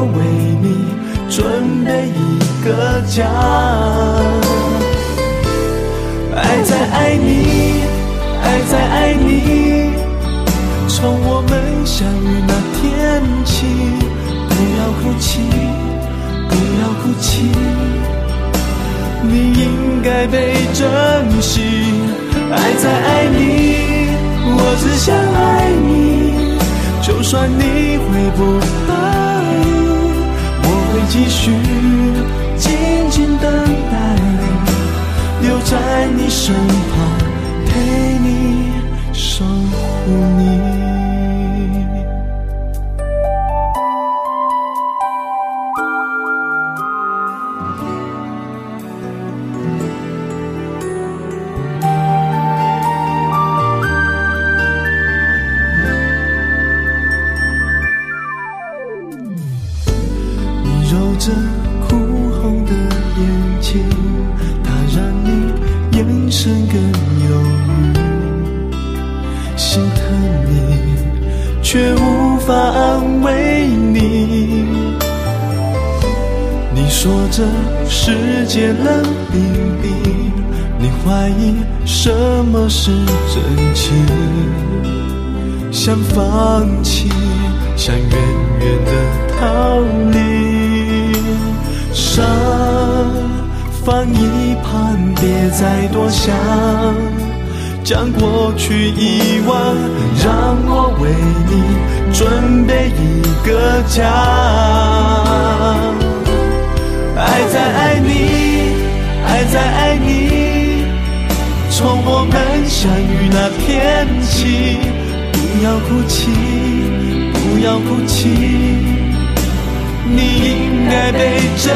为你准备一个家。爱在爱你，爱在爱你，从我们相遇那天起，不要哭泣，不要哭泣，你应该被珍惜。爱在爱你，我只想爱你。就算你会不，继续静静等待，留在你身旁，陪你守护你。你却无法安慰你。你说这世界冷冰冰，你怀疑什么是真情？想放弃，想远远的逃离，伤放一旁，别再多想，将过去遗忘，让我为你准备一个家。爱在爱你，爱在爱你，从我们相遇那天起。不要哭泣，不要哭泣，你应该被珍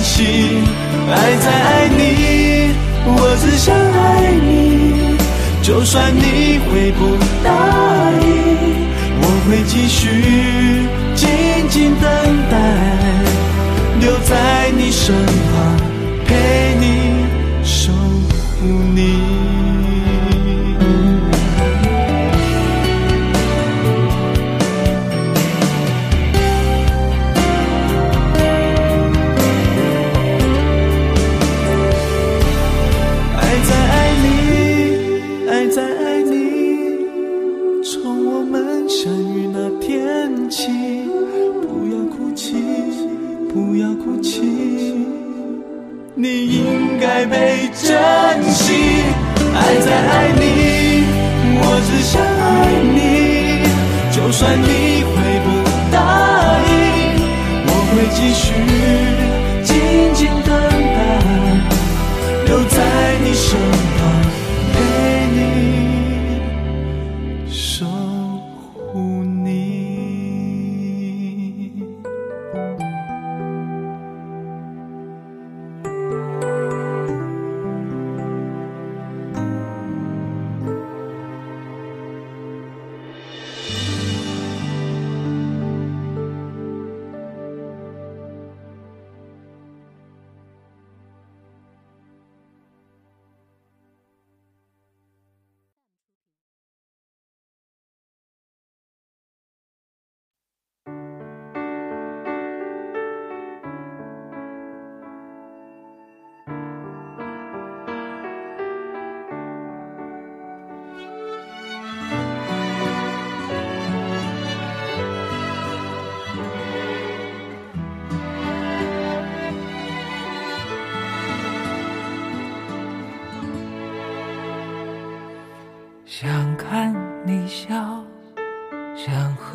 惜。爱在爱你，我只想爱你。就算你会不答应，我会继续静静等待，留在你身边，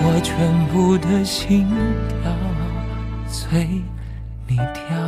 我全部的心跳随你跳？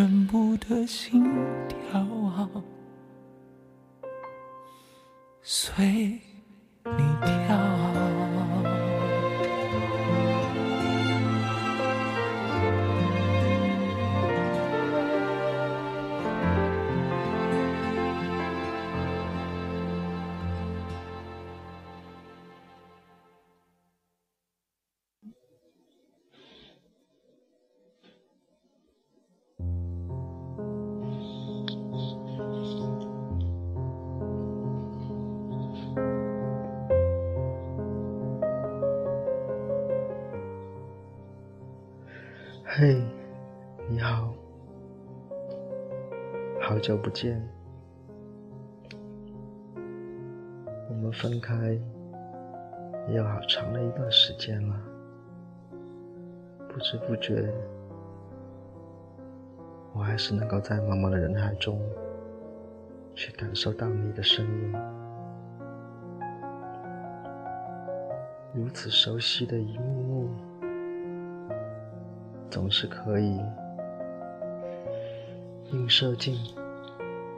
全部的心跳随你跳。好久不见。我们分开也有好长的一段时间了，不知不觉，我还是能够在茫茫的人海中，去感受到你的声音，如此熟悉的一幕幕。总是可以映射进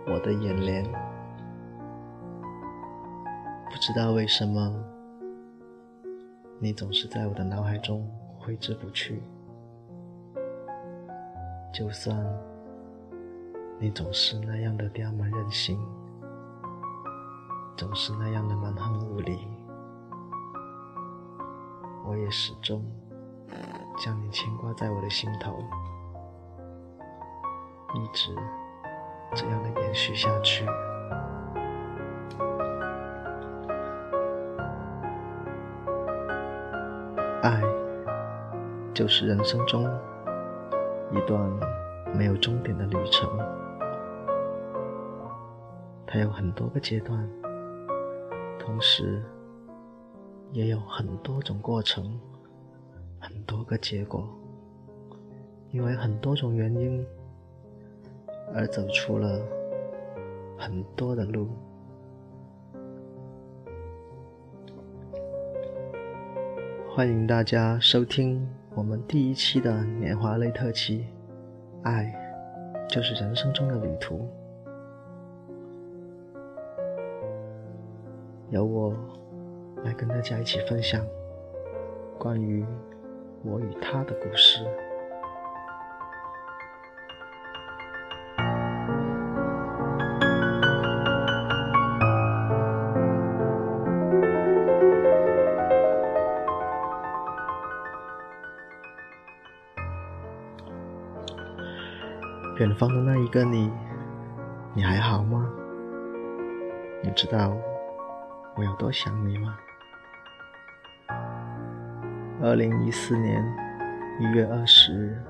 我的眼帘，不知道为什么，你总是在我的脑海中挥之不去。就算你总是那样的刁蛮任性，总是那样的蛮横无理，我也始终。将你牵挂在我的心头，一直这样的延续下去。爱，就是人生中一段没有终点的旅程，它有很多个阶段，同时也有很多种过程，很多个结果，因为很多种原因而走出了很多的路。欢迎大家收听我们第一期的年华类特辑，《爱就是人生中的旅途》，由我来跟大家一起分享关于我与他的故事。远方的那一个你，你还好吗？你知道我有多想你吗？二零一四年一月二十日，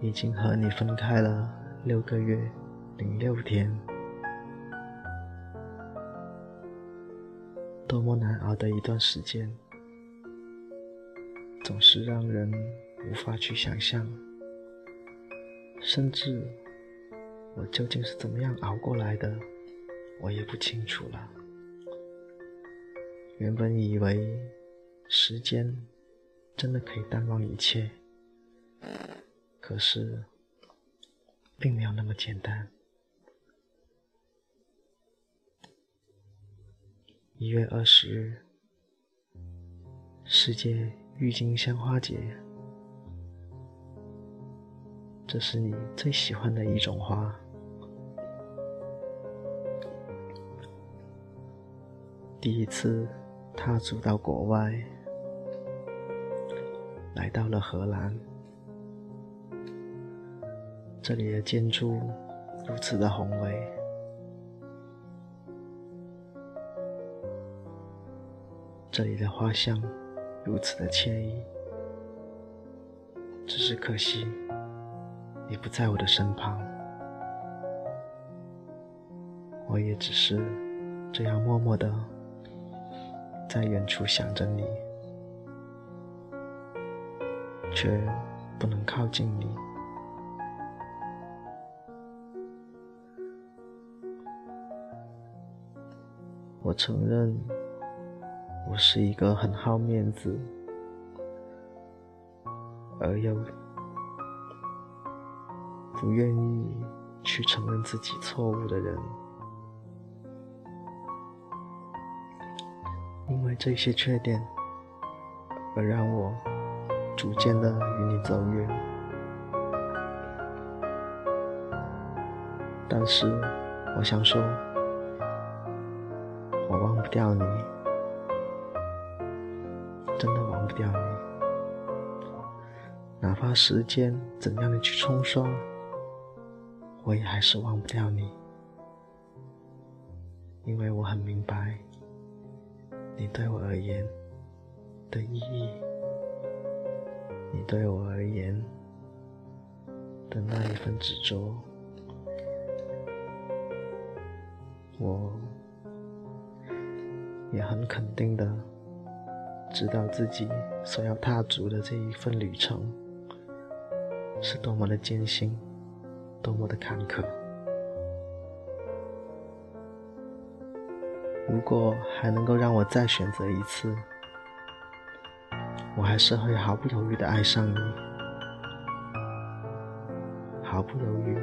已经和你分开了六个月零六天，多么难熬的一段时间，总是让人无法去想象。甚至我究竟是怎么样熬过来的，我也不清楚了。原本以为时间真的可以淡忘一切，可是并没有那么简单。一月二十日，世界郁金香花节。这是你最喜欢的一种花。第一次踏足到国外，来到了荷兰，这里的建筑如此的宏伟，这里的花香如此的惬意，只是可惜。你不在我的身旁，我也只是这样默默的在远处想着你，却不能靠近你。我承认，我是一个很好面子而又……不愿意去承认自己错误的人，因为这些缺点而让我逐渐的与你走远。但是我想说，我忘不掉你，真的忘不掉你，哪怕时间怎样的去冲刷。我也还是忘不掉你，因为我很明白你对我而言的意义，你对我而言的那一份执着，我也很肯定的知道自己所要踏足的这一份旅程是多么的艰辛。多么的坎坷！如果还能够让我再选择一次，我还是会毫不犹豫的爱上你，毫不犹豫。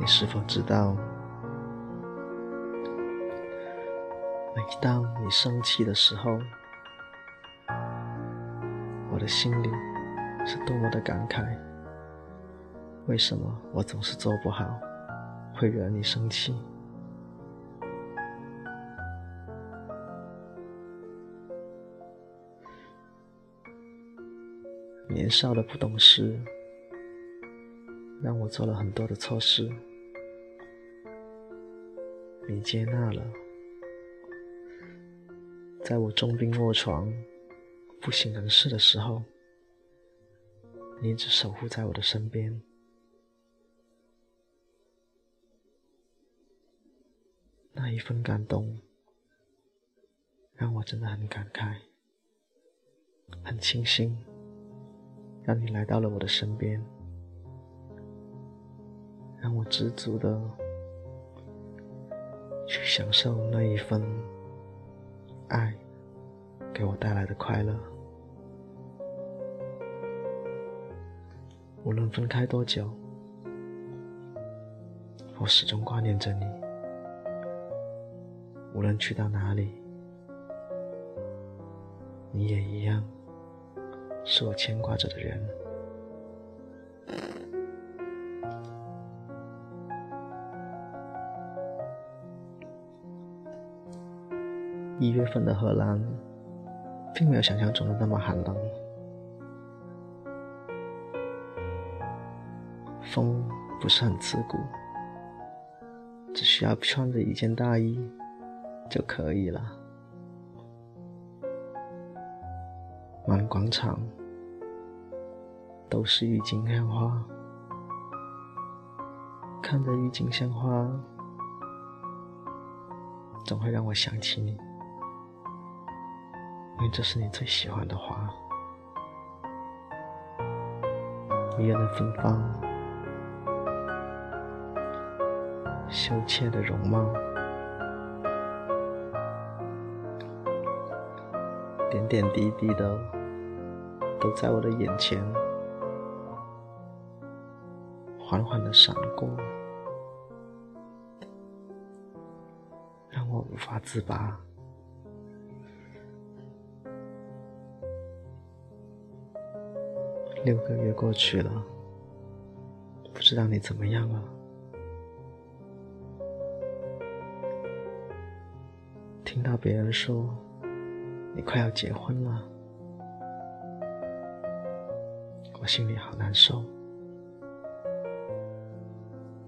你是否知道？每当你生气的时候，我的心里是多么的感慨。为什么我总是做不好？会惹你生气。年少的不懂事，让我做了很多的错事。你接纳了，在我重病卧床、不省人事的时候，你一直守护在我的身边。那一份感动，让我真的很感慨，很庆幸。让你来到了我的身边，让我知足的去享受那一份爱给我带来的快乐。无论分开多久，我始终挂念着你。无论去到哪里，你也一样。是我牵挂着的人。一月份的荷兰，并没有想象中的那么寒冷，风不是很刺骨，只需要穿着一件大衣就可以了。满广场都是郁金香花，看着郁金香花，总会让我想起你，这是你最喜欢的花。迷人的芬芳，羞怯的容貌。点点滴滴的都在我的眼前缓缓的闪过，让我无法自拔。六个月过去了，不知道你怎么样了？听到别人说。你快要结婚了，我心里好难受，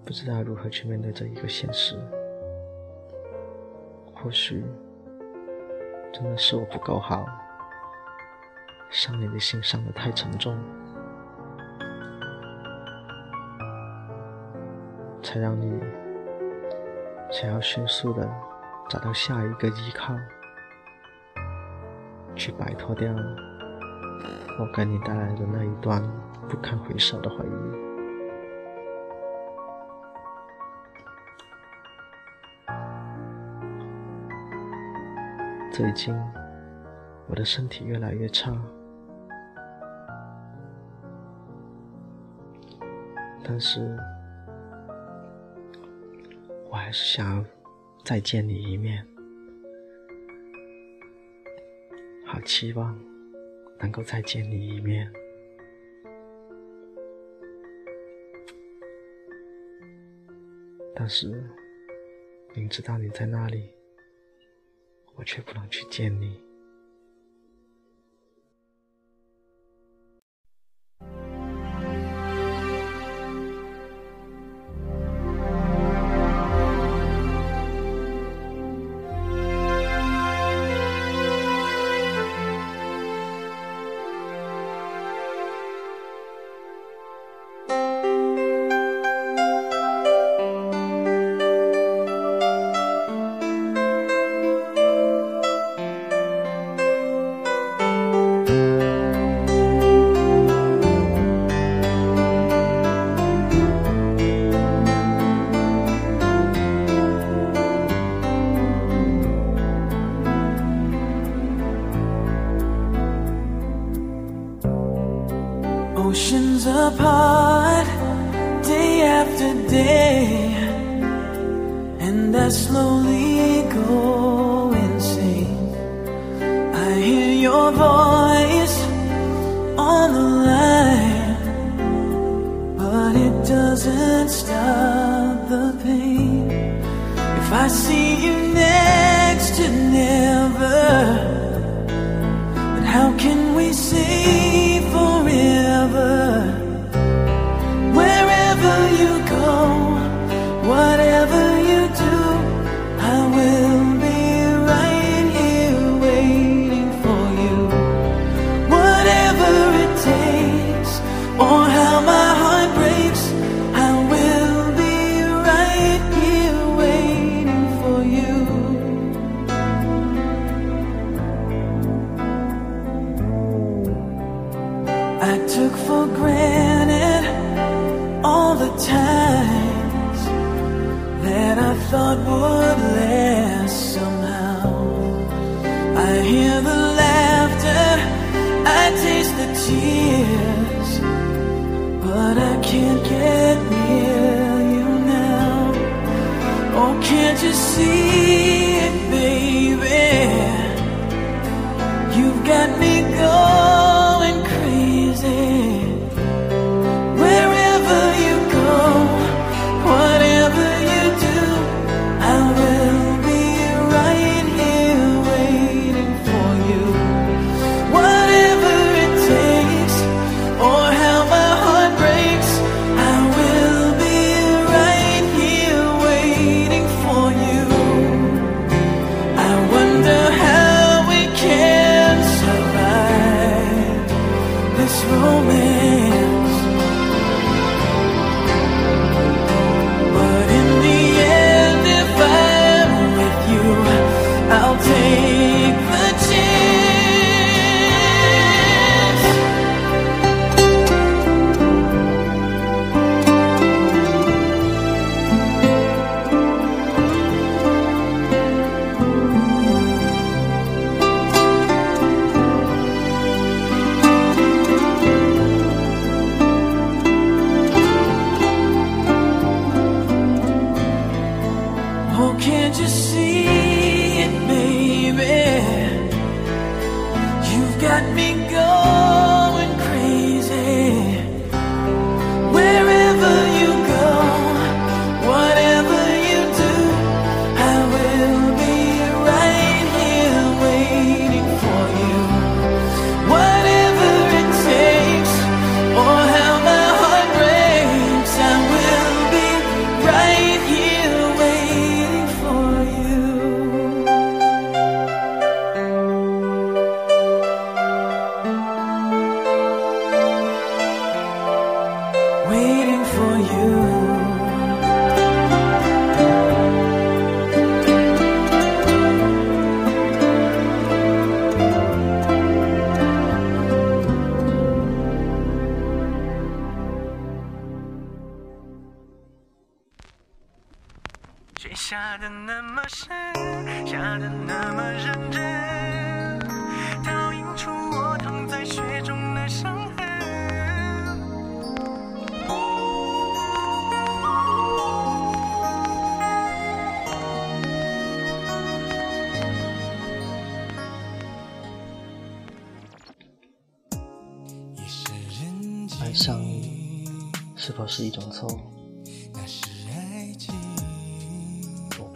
不知道如何去面对这一个现实。或许真的是我不够好，伤你的心伤的太沉重，才让你想要迅速的找到下一个依靠。去摆脱掉我给你带来的那一段不堪回首的回忆。最近我的身体越来越差，但是还是想再见你一面。好期望能够再见你一面，但是明知道你在那里，我却不能去见你。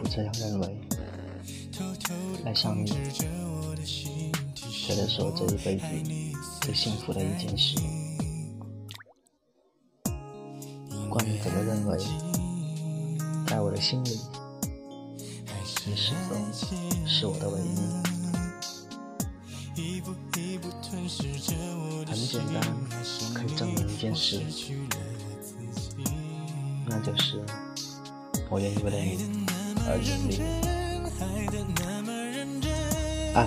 不这样认为。爱上你，觉得是我这一辈子最幸福的一件事。不管你怎么认为，在我的心里，你始终是我的唯一。很简单，可以证明一件事，那就是我愿意为了你。而已。爱，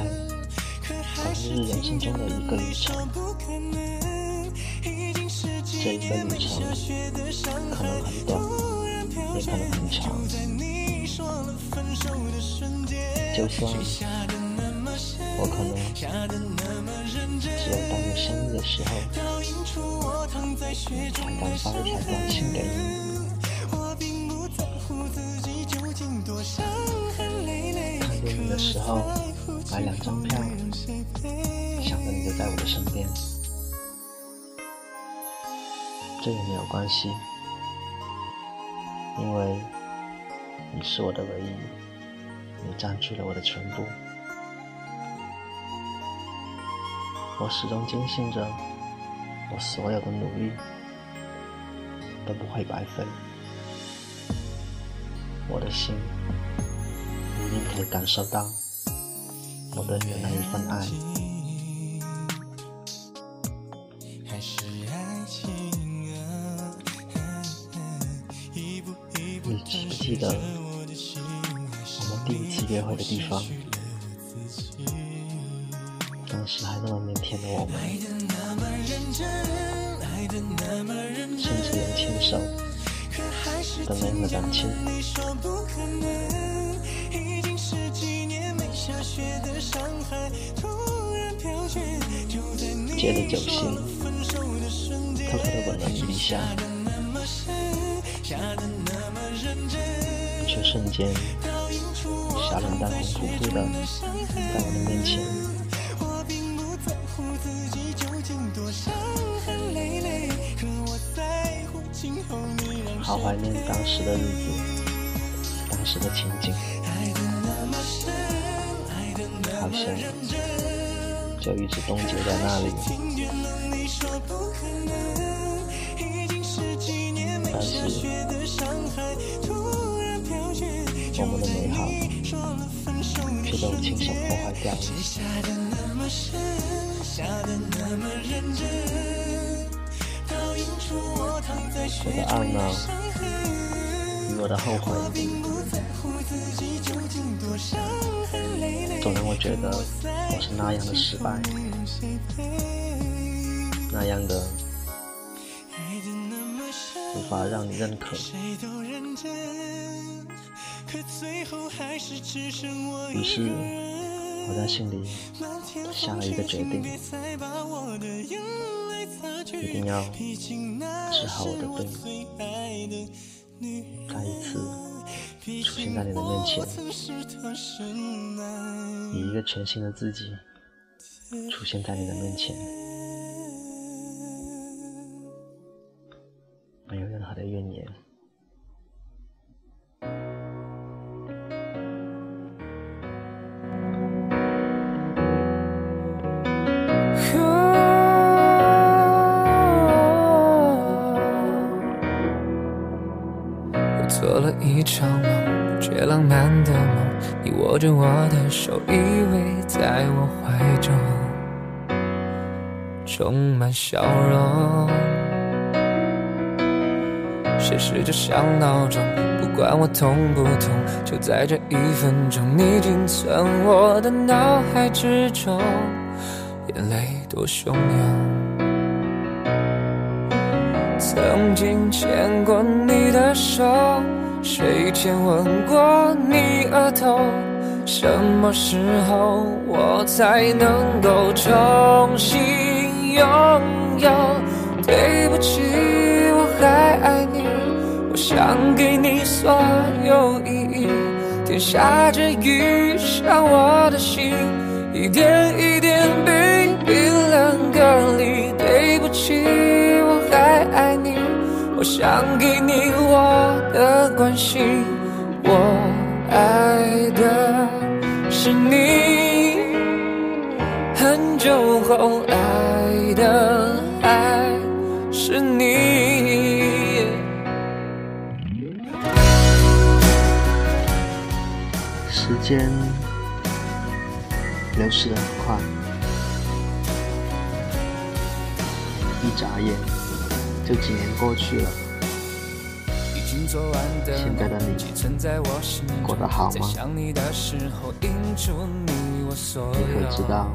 才是人生中的一个旅程。这一个旅程可能很短，也可能很长。就算我可能只有到你生日的时候，才敢发一条短信给你。后买两张票，想着你就在我的身边。这也没有关系，因为你是我的唯一，你占据了我的全部。我始终坚信着，我所有的努力都不会白费。我的心，你一定可以感受到。我对你那一份爱。你记不记得我们第一次约会的地方？当时还那么腼腆的我们，甚至连牵手都没么感情。借着酒心，偷偷的吻了你一下。却瞬间小脸蛋红扑扑的，在我的面前。好怀念当时的日子，当时的情景，好像就一直冻结在那里。但是。我们的美好，却被我亲手破坏掉了。我的懊恼我的后悔，总让我觉得我是那样的失败，那样的无法让你认可。于是，我在心里下了一个决定，一定要治好我的病，再一次出现在你的面前，以一个全新的自己出现在你的面前，没有任何的怨言。场梦，却浪漫的梦。你握着我的手，依偎在我怀中，充满笑容。现实就像闹钟，不管我痛不痛，就在这一分钟，你仅存我的脑海之中，眼泪多汹涌。曾经牵过你的手。睡前吻过你额头？什么时候我才能够重新拥有？对不起，我还爱你，我想给你所有意义。天下着雨，像我的心，一点一点被冰冷隔离。对不起，我还爱你。想给你我的关心，我爱的是你，很久后爱的还是你。时间流逝的很快，就几年过去了，现在的你过得好吗？你可知道，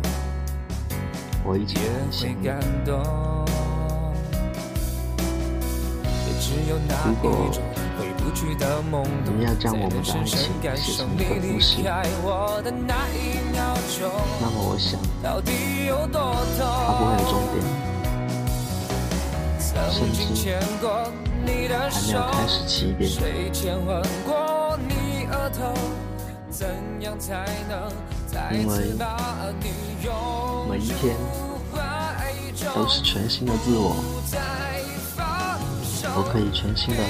我一直很想你。如果你要将我们的爱情写成一个故事，那么我想，它不会有终点。甚至还没有开始起点，因为每一天都是全新的自我，我可以全新的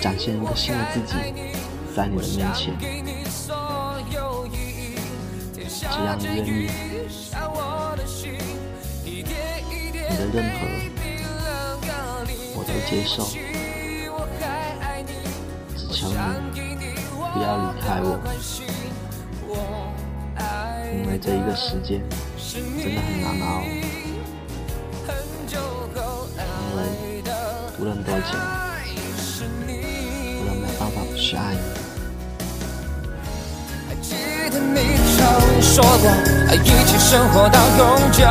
展现一个新的自己在你的面前。只要你愿意，你的任何接受，只求你不要离开我，因为这一个时间真的很难熬，因为无论多久，我都没办法不去爱你。记得你曾说过，一起生活到永久，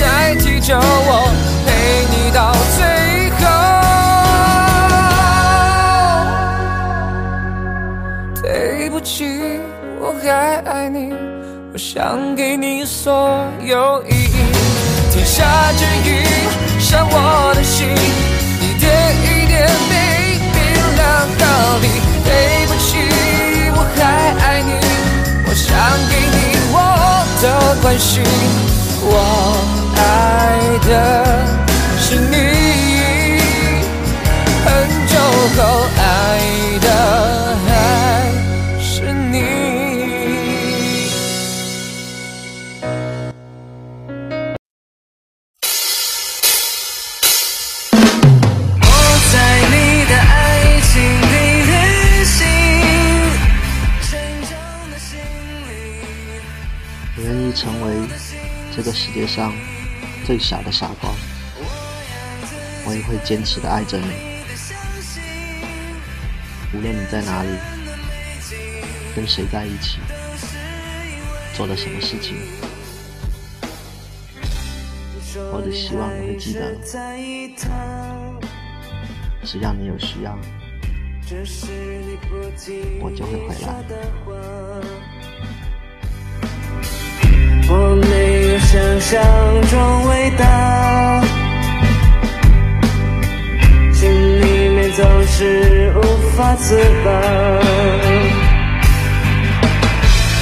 代替着我，陪你到最后。对不起，我还爱你，我想给你所有意义。天下之雨伤我的心，一点一点被冰凉逃离。对不起，我还爱你，我想给你我的关心，我爱的是你，很久后爱的还是你。我在你的爱情里旅行，沉重的心灵。我愿意成为这个世界上最傻的傻瓜，我也会坚持的爱着你，无论你在哪里，跟谁在一起，做了什么事情，我只希望你会记得，只要你有需要，我就会回来。我没有想象中伟大，心里面总是无法自拔，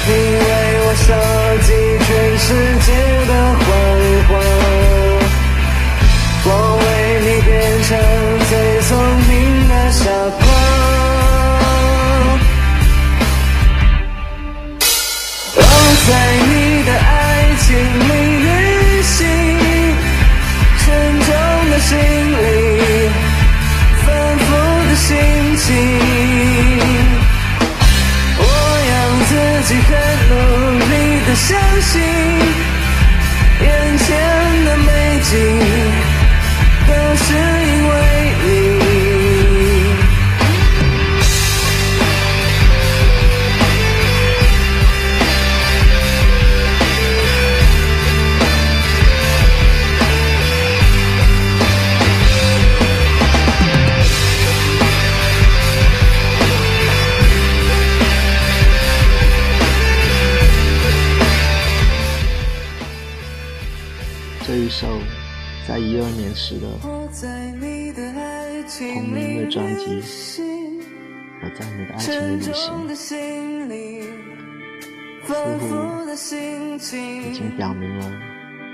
因为我收集全世界的谎话，我为你变成最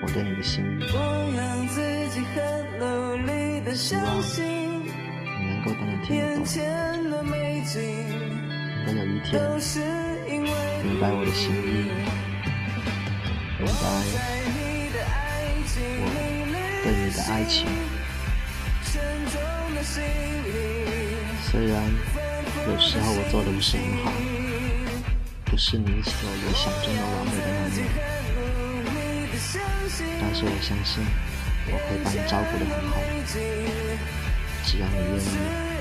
我对你的心。意，我让自己很努力的相信，你能够都能听得的美景能够有一天都是因为明白。我的心意，明白。在你的爱情里对你的爱情。虽然有时候我做的不是很好，不是你所理想中的完美的男人，但是我相信我会把你照顾得很好，只要你愿意。